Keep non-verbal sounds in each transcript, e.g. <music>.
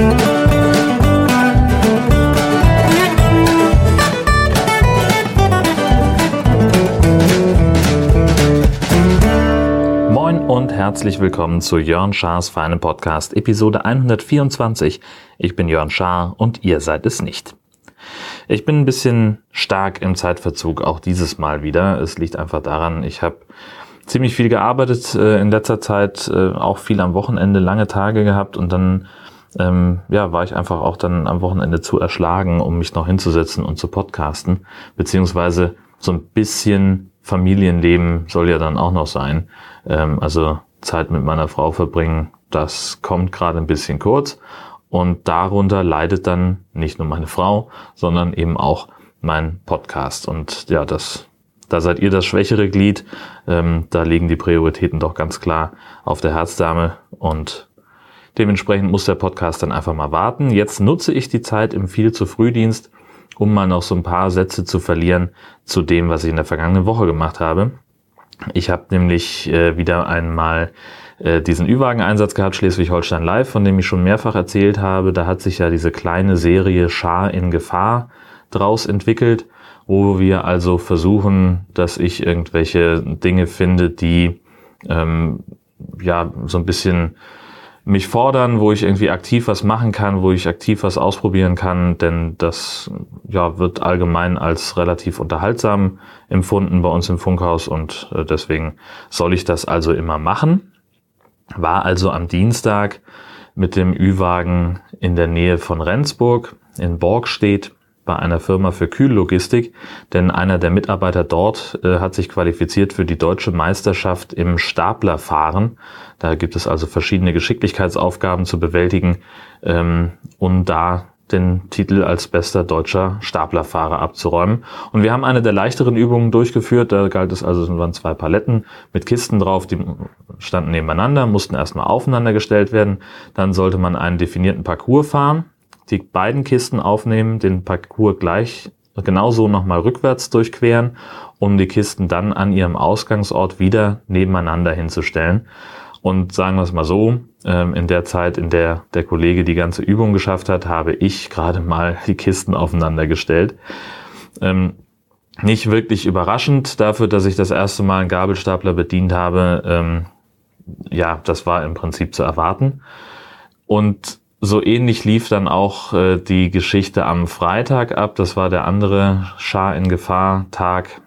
Moin und herzlich willkommen zu Jörn Schars Feinen Podcast, Episode 124. Ich bin Jörn Schaar und ihr seid es nicht. Ich bin ein bisschen stark im Zeitverzug, auch dieses Mal wieder. Es liegt einfach daran, ich habe ziemlich viel gearbeitet äh, in letzter Zeit, äh, auch viel am Wochenende, lange Tage gehabt und dann ähm, ja, war ich einfach auch dann am Wochenende zu erschlagen, um mich noch hinzusetzen und zu podcasten, beziehungsweise so ein bisschen Familienleben soll ja dann auch noch sein. Ähm, also Zeit mit meiner Frau verbringen, das kommt gerade ein bisschen kurz und darunter leidet dann nicht nur meine Frau, sondern eben auch mein Podcast. Und ja, das, da seid ihr das schwächere Glied. Ähm, da liegen die Prioritäten doch ganz klar auf der Herzdame und dementsprechend muss der Podcast dann einfach mal warten. Jetzt nutze ich die Zeit im viel zu Frühdienst, um mal noch so ein paar Sätze zu verlieren zu dem, was ich in der vergangenen Woche gemacht habe. Ich habe nämlich äh, wieder einmal äh, diesen Ü-Wagen-Einsatz gehabt, Schleswig-Holstein Live, von dem ich schon mehrfach erzählt habe. Da hat sich ja diese kleine Serie Schar in Gefahr draus entwickelt, wo wir also versuchen, dass ich irgendwelche Dinge finde, die ähm, ja so ein bisschen mich fordern, wo ich irgendwie aktiv was machen kann, wo ich aktiv was ausprobieren kann, denn das ja, wird allgemein als relativ unterhaltsam empfunden bei uns im Funkhaus und äh, deswegen soll ich das also immer machen. War also am Dienstag mit dem Ü-Wagen in der Nähe von Rendsburg in Borgstedt bei einer Firma für Kühllogistik, denn einer der Mitarbeiter dort äh, hat sich qualifiziert für die deutsche Meisterschaft im Staplerfahren. Da gibt es also verschiedene Geschicklichkeitsaufgaben zu bewältigen, ähm, um da den Titel als bester deutscher Staplerfahrer abzuräumen. Und wir haben eine der leichteren Übungen durchgeführt. Da galt es also, es waren zwei Paletten mit Kisten drauf, die standen nebeneinander, mussten erstmal aufeinander gestellt werden. Dann sollte man einen definierten Parcours fahren, die beiden Kisten aufnehmen, den Parcours gleich genauso nochmal rückwärts durchqueren, um die Kisten dann an ihrem Ausgangsort wieder nebeneinander hinzustellen. Und sagen wir es mal so, ähm, in der Zeit, in der der Kollege die ganze Übung geschafft hat, habe ich gerade mal die Kisten aufeinander gestellt. Ähm, nicht wirklich überraschend dafür, dass ich das erste Mal einen Gabelstapler bedient habe. Ähm, ja, das war im Prinzip zu erwarten. Und so ähnlich lief dann auch äh, die Geschichte am Freitag ab. Das war der andere Schar in Gefahr Tag.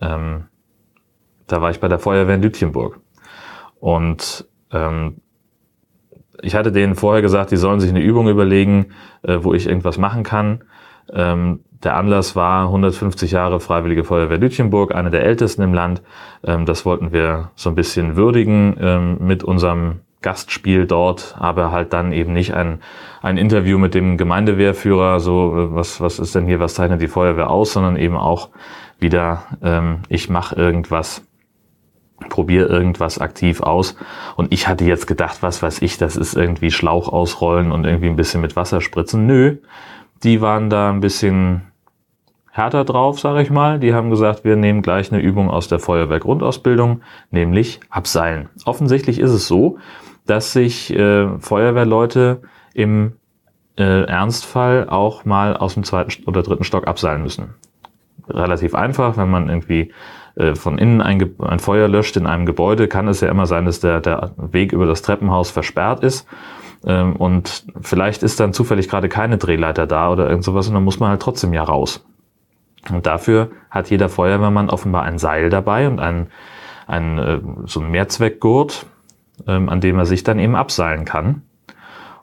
Ähm, da war ich bei der Feuerwehr in Lütchenburg. Und ähm, ich hatte denen vorher gesagt, die sollen sich eine Übung überlegen, äh, wo ich irgendwas machen kann. Ähm, der Anlass war 150 Jahre Freiwillige Feuerwehr Lütchenburg, eine der ältesten im Land. Ähm, das wollten wir so ein bisschen würdigen ähm, mit unserem Gastspiel dort, aber halt dann eben nicht ein, ein Interview mit dem Gemeindewehrführer, so äh, was, was ist denn hier, was zeichnet die Feuerwehr aus, sondern eben auch wieder, ähm, ich mache irgendwas probiere irgendwas aktiv aus. Und ich hatte jetzt gedacht, was weiß ich, das ist irgendwie Schlauch ausrollen und irgendwie ein bisschen mit Wasser spritzen. Nö, die waren da ein bisschen härter drauf, sage ich mal. Die haben gesagt, wir nehmen gleich eine Übung aus der Feuerwehrgrundausbildung, nämlich Abseilen. Offensichtlich ist es so, dass sich äh, Feuerwehrleute im äh, Ernstfall auch mal aus dem zweiten oder dritten Stock abseilen müssen. Relativ einfach, wenn man irgendwie äh, von innen ein, ein, Feuer löscht in einem Gebäude, kann es ja immer sein, dass der, der Weg über das Treppenhaus versperrt ist. Ähm, und vielleicht ist dann zufällig gerade keine Drehleiter da oder irgend sowas und dann muss man halt trotzdem ja raus. Und dafür hat jeder Feuerwehrmann offenbar ein Seil dabei und ein, ein, äh, so ein Mehrzweckgurt, ähm, an dem er sich dann eben abseilen kann.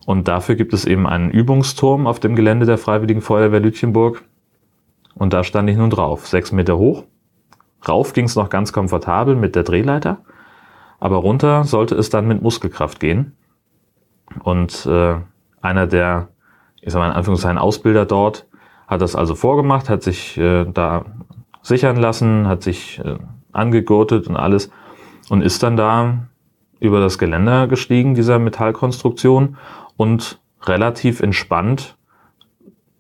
Und dafür gibt es eben einen Übungsturm auf dem Gelände der Freiwilligen Feuerwehr Lütchenburg. Und da stand ich nun drauf, sechs Meter hoch Rauf ging es noch ganz komfortabel mit der Drehleiter, aber runter sollte es dann mit Muskelkraft gehen. Und äh, einer der, ich sag mal in Anführungszeichen, Ausbilder dort hat das also vorgemacht, hat sich äh, da sichern lassen, hat sich äh, angegurtet und alles und ist dann da über das Geländer gestiegen, dieser Metallkonstruktion und relativ entspannt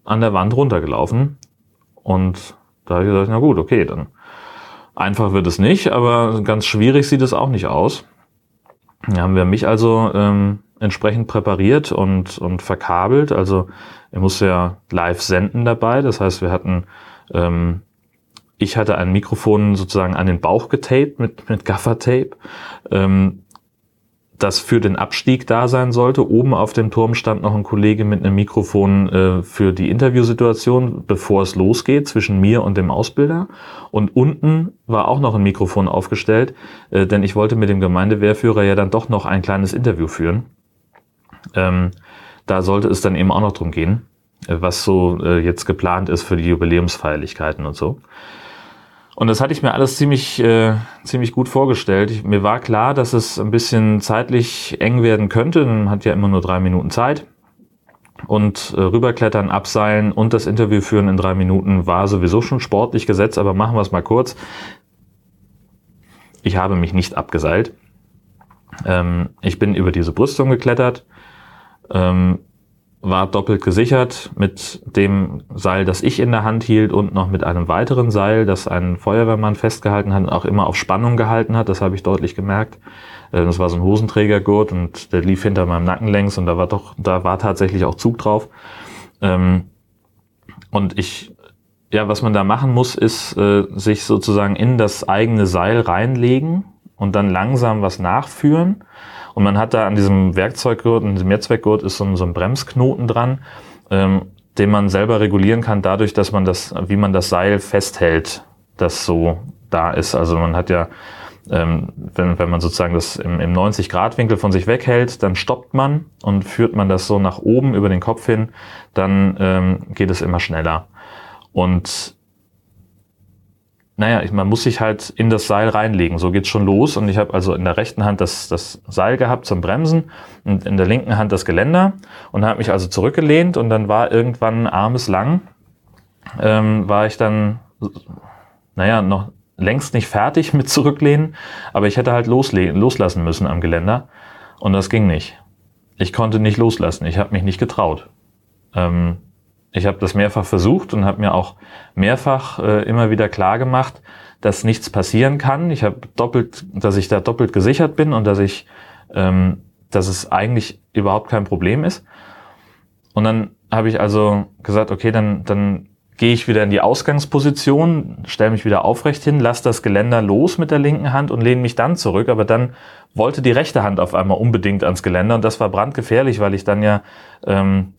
an der Wand runtergelaufen. Und da habe ich gesagt, na gut, okay, dann Einfach wird es nicht, aber ganz schwierig sieht es auch nicht aus. haben wir mich also ähm, entsprechend präpariert und, und verkabelt. Also er musste ja live senden dabei. Das heißt, wir hatten, ähm, ich hatte ein Mikrofon sozusagen an den Bauch getaped mit, mit Gaffer-Tape. Ähm, das für den Abstieg da sein sollte. Oben auf dem Turm stand noch ein Kollege mit einem Mikrofon äh, für die Interviewsituation, bevor es losgeht, zwischen mir und dem Ausbilder. Und unten war auch noch ein Mikrofon aufgestellt, äh, denn ich wollte mit dem Gemeindewehrführer ja dann doch noch ein kleines Interview führen. Ähm, da sollte es dann eben auch noch drum gehen, was so äh, jetzt geplant ist für die Jubiläumsfeierlichkeiten und so. Und das hatte ich mir alles ziemlich, äh, ziemlich gut vorgestellt. Ich, mir war klar, dass es ein bisschen zeitlich eng werden könnte. Man hat ja immer nur drei Minuten Zeit. Und äh, rüberklettern, abseilen und das Interview führen in drei Minuten war sowieso schon sportlich gesetzt, aber machen wir es mal kurz. Ich habe mich nicht abgeseilt. Ähm, ich bin über diese Brüstung geklettert. Ähm, war doppelt gesichert mit dem Seil, das ich in der Hand hielt und noch mit einem weiteren Seil, das ein Feuerwehrmann festgehalten hat und auch immer auf Spannung gehalten hat. Das habe ich deutlich gemerkt. Äh, das war so ein Hosenträgergurt und der lief hinter meinem Nacken längs und da war doch, da war tatsächlich auch Zug drauf. Ähm, und ich, ja, was man da machen muss, ist äh, sich sozusagen in das eigene Seil reinlegen und dann langsam was nachführen und man hat da an diesem Werkzeuggurt, an diesem Mehrzweckgurt ist so ein, so ein Bremsknoten dran, ähm, den man selber regulieren kann, dadurch, dass man das, wie man das Seil festhält, das so da ist. Also man hat ja, ähm, wenn, wenn man sozusagen das im, im 90-Grad-Winkel von sich weghält, dann stoppt man und führt man das so nach oben über den Kopf hin, dann ähm, geht es immer schneller. Und naja, ich, man muss sich halt in das Seil reinlegen. So geht's schon los. Und ich habe also in der rechten Hand das, das Seil gehabt zum Bremsen und in der linken Hand das Geländer und habe mich also zurückgelehnt und dann war irgendwann armes lang, ähm, war ich dann, naja, noch längst nicht fertig <laughs> mit zurücklehnen, aber ich hätte halt loslassen müssen am Geländer und das ging nicht. Ich konnte nicht loslassen. Ich habe mich nicht getraut. Ähm, ich habe das mehrfach versucht und habe mir auch mehrfach äh, immer wieder klar gemacht, dass nichts passieren kann. Ich habe doppelt, dass ich da doppelt gesichert bin und dass ich, ähm, dass es eigentlich überhaupt kein Problem ist. Und dann habe ich also gesagt, okay, dann dann gehe ich wieder in die Ausgangsposition, stelle mich wieder aufrecht hin, lasse das Geländer los mit der linken Hand und lehne mich dann zurück. Aber dann wollte die rechte Hand auf einmal unbedingt ans Geländer und das war brandgefährlich, weil ich dann ja ähm,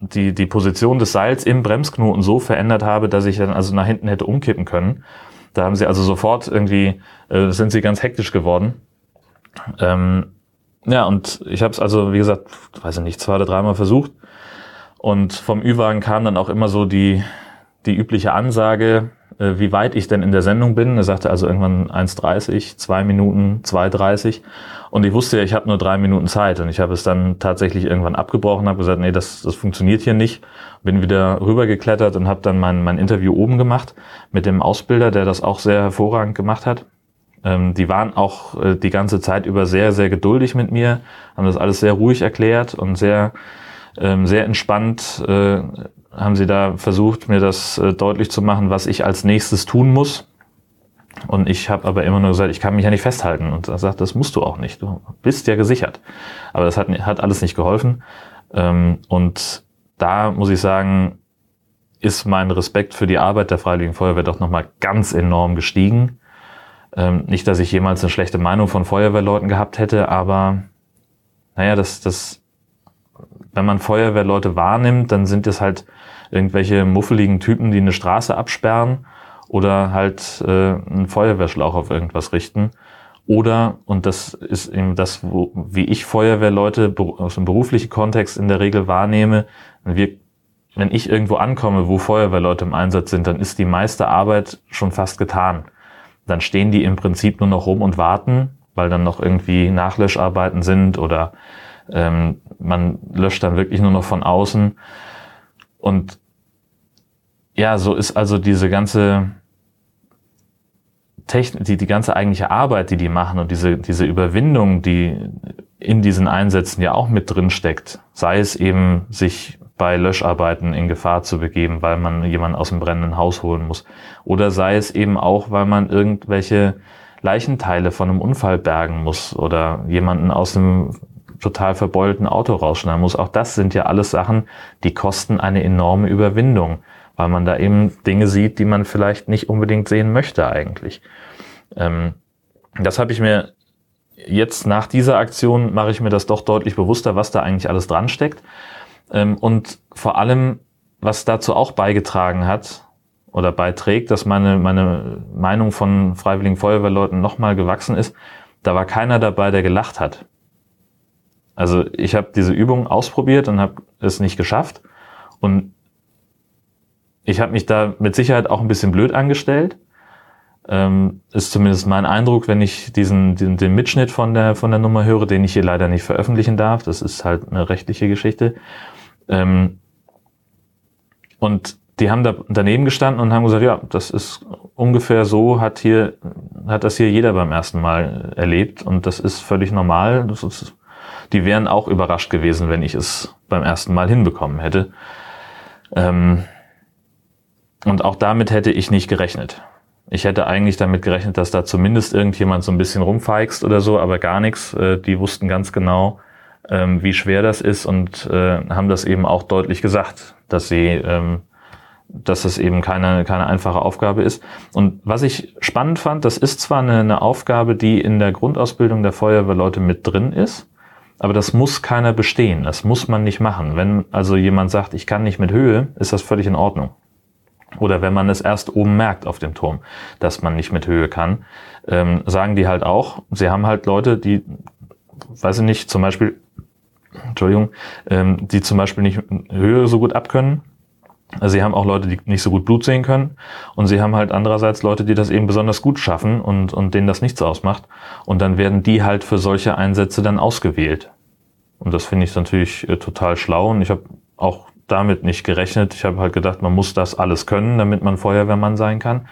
die, die Position des Seils im Bremsknoten so verändert habe, dass ich dann also nach hinten hätte umkippen können. Da haben sie also sofort irgendwie, äh, sind sie ganz hektisch geworden. Ähm, ja, und ich habe es also, wie gesagt, weiß ich nicht, zwei oder dreimal versucht. Und vom Ü-Wagen kam dann auch immer so die, die übliche Ansage, wie weit ich denn in der Sendung bin. Er sagte also irgendwann 1,30, 2 Minuten, 2,30. Und ich wusste ja, ich habe nur drei Minuten Zeit. Und ich habe es dann tatsächlich irgendwann abgebrochen, habe gesagt, nee, das, das funktioniert hier nicht. Bin wieder rübergeklettert und habe dann mein, mein Interview oben gemacht mit dem Ausbilder, der das auch sehr hervorragend gemacht hat. Ähm, die waren auch äh, die ganze Zeit über sehr, sehr geduldig mit mir, haben das alles sehr ruhig erklärt und sehr, ähm, sehr entspannt äh, haben sie da versucht, mir das äh, deutlich zu machen, was ich als nächstes tun muss. Und ich habe aber immer nur gesagt, ich kann mich ja nicht festhalten. Und er sagt, das musst du auch nicht. Du bist ja gesichert. Aber das hat, hat alles nicht geholfen. Ähm, und da muss ich sagen, ist mein Respekt für die Arbeit der Freiwilligen Feuerwehr doch nochmal ganz enorm gestiegen. Ähm, nicht, dass ich jemals eine schlechte Meinung von Feuerwehrleuten gehabt hätte, aber naja, das, das, wenn man Feuerwehrleute wahrnimmt, dann sind es halt irgendwelche muffeligen Typen, die eine Straße absperren oder halt äh, einen Feuerwehrschlauch auf irgendwas richten. Oder, und das ist eben das, wo, wie ich Feuerwehrleute aus dem beruflichen Kontext in der Regel wahrnehme, wir, wenn ich irgendwo ankomme, wo Feuerwehrleute im Einsatz sind, dann ist die meiste Arbeit schon fast getan. Dann stehen die im Prinzip nur noch rum und warten, weil dann noch irgendwie Nachlöscharbeiten sind oder ähm, man löscht dann wirklich nur noch von außen. Und ja, so ist also diese ganze Technik, die, die ganze eigentliche Arbeit, die die machen und diese, diese Überwindung, die in diesen Einsätzen ja auch mit drin steckt, sei es eben sich bei Löscharbeiten in Gefahr zu begeben, weil man jemanden aus dem brennenden Haus holen muss, oder sei es eben auch, weil man irgendwelche Leichenteile von einem Unfall bergen muss oder jemanden aus einem total verbeulten Auto rausschneiden muss. Auch das sind ja alles Sachen, die kosten eine enorme Überwindung, weil man da eben Dinge sieht, die man vielleicht nicht unbedingt sehen möchte eigentlich. Ähm, das habe ich mir jetzt nach dieser Aktion mache ich mir das doch deutlich bewusster, was da eigentlich alles dran steckt. Ähm, und vor allem, was dazu auch beigetragen hat oder beiträgt, dass meine, meine Meinung von freiwilligen Feuerwehrleuten nochmal gewachsen ist, da war keiner dabei, der gelacht hat. Also ich habe diese Übung ausprobiert und habe es nicht geschafft. Und ich habe mich da mit Sicherheit auch ein bisschen blöd angestellt. Ähm, ist zumindest mein Eindruck, wenn ich diesen, den, den Mitschnitt von der, von der Nummer höre, den ich hier leider nicht veröffentlichen darf. Das ist halt eine rechtliche Geschichte. Ähm, und die haben da daneben gestanden und haben gesagt, ja, das ist ungefähr so, hat hier, hat das hier jeder beim ersten Mal erlebt und das ist völlig normal. Ist, die wären auch überrascht gewesen, wenn ich es beim ersten Mal hinbekommen hätte. Ähm, und auch damit hätte ich nicht gerechnet. Ich hätte eigentlich damit gerechnet, dass da zumindest irgendjemand so ein bisschen rumfeixt oder so, aber gar nichts. Äh, die wussten ganz genau, ähm, wie schwer das ist und äh, haben das eben auch deutlich gesagt, dass sie, ähm, dass es eben keine, keine einfache Aufgabe ist. Und was ich spannend fand, das ist zwar eine, eine Aufgabe, die in der Grundausbildung der Feuerwehrleute mit drin ist, aber das muss keiner bestehen. Das muss man nicht machen. Wenn also jemand sagt, ich kann nicht mit Höhe, ist das völlig in Ordnung. Oder wenn man es erst oben merkt auf dem Turm, dass man nicht mit Höhe kann, ähm, sagen die halt auch, sie haben halt Leute, die, weiß ich nicht, zum Beispiel, Entschuldigung, ähm, die zum Beispiel nicht Höhe so gut abkönnen. Sie haben auch Leute, die nicht so gut Blut sehen können. Und sie haben halt andererseits Leute, die das eben besonders gut schaffen und, und denen das nichts ausmacht. Und dann werden die halt für solche Einsätze dann ausgewählt. Und das finde ich natürlich äh, total schlau. Und ich habe auch damit nicht gerechnet. Ich habe halt gedacht, man muss das alles können, damit man Feuerwehrmann sein kann.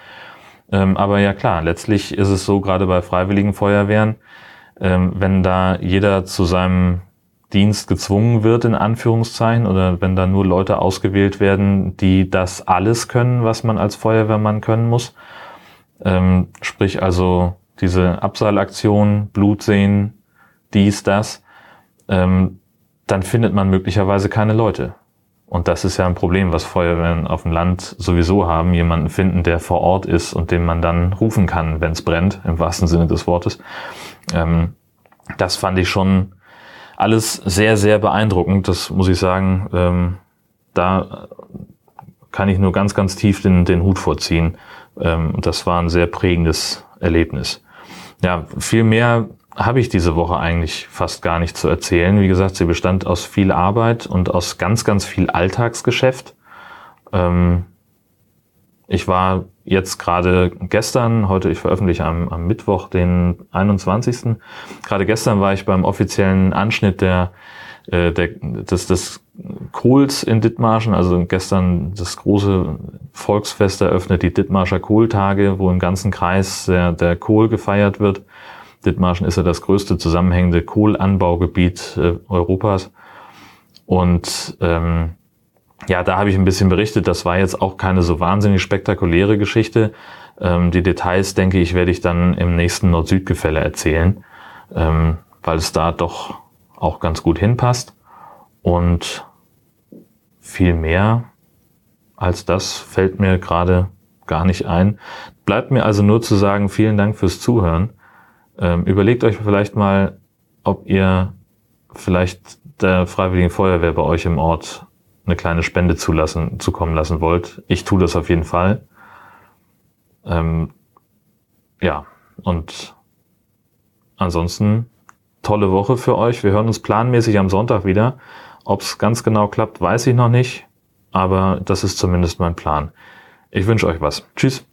Ähm, aber ja klar, letztlich ist es so, gerade bei freiwilligen Feuerwehren, ähm, wenn da jeder zu seinem Dienst gezwungen wird, in Anführungszeichen, oder wenn da nur Leute ausgewählt werden, die das alles können, was man als Feuerwehrmann können muss. Ähm, sprich also diese Abseilaktion, Blut sehen, dies, das, ähm, dann findet man möglicherweise keine Leute. Und das ist ja ein Problem, was Feuerwehren auf dem Land sowieso haben. Jemanden finden, der vor Ort ist und den man dann rufen kann, wenn es brennt, im wahrsten Sinne des Wortes. Ähm, das fand ich schon alles sehr, sehr beeindruckend. Das muss ich sagen. Ähm, da kann ich nur ganz, ganz tief den, den Hut vorziehen. Ähm, das war ein sehr prägendes Erlebnis. Ja, viel mehr habe ich diese Woche eigentlich fast gar nicht zu erzählen. Wie gesagt, sie bestand aus viel Arbeit und aus ganz, ganz viel Alltagsgeschäft. Ähm, ich war jetzt gerade gestern, heute ich veröffentliche am, am Mittwoch, den 21. Gerade gestern war ich beim offiziellen Anschnitt der, äh, der, des, des Kohls in Dithmarschen, also gestern das große Volksfest eröffnet, die Dithmarscher Kohltage, wo im ganzen Kreis der, der Kohl gefeiert wird. Dithmarschen ist ja das größte zusammenhängende Kohlanbaugebiet äh, Europas. Und ähm, ja, da habe ich ein bisschen berichtet. Das war jetzt auch keine so wahnsinnig spektakuläre Geschichte. Ähm, die Details, denke ich, werde ich dann im nächsten Nord-Süd-Gefälle erzählen, ähm, weil es da doch auch ganz gut hinpasst. Und viel mehr als das fällt mir gerade gar nicht ein. Bleibt mir also nur zu sagen, vielen Dank fürs Zuhören. Ähm, überlegt euch vielleicht mal, ob ihr vielleicht der Freiwilligen Feuerwehr bei euch im Ort eine kleine Spende zulassen, zukommen lassen wollt. Ich tue das auf jeden Fall. Ähm, ja, und ansonsten tolle Woche für euch. Wir hören uns planmäßig am Sonntag wieder. Ob es ganz genau klappt, weiß ich noch nicht, aber das ist zumindest mein Plan. Ich wünsche euch was. Tschüss.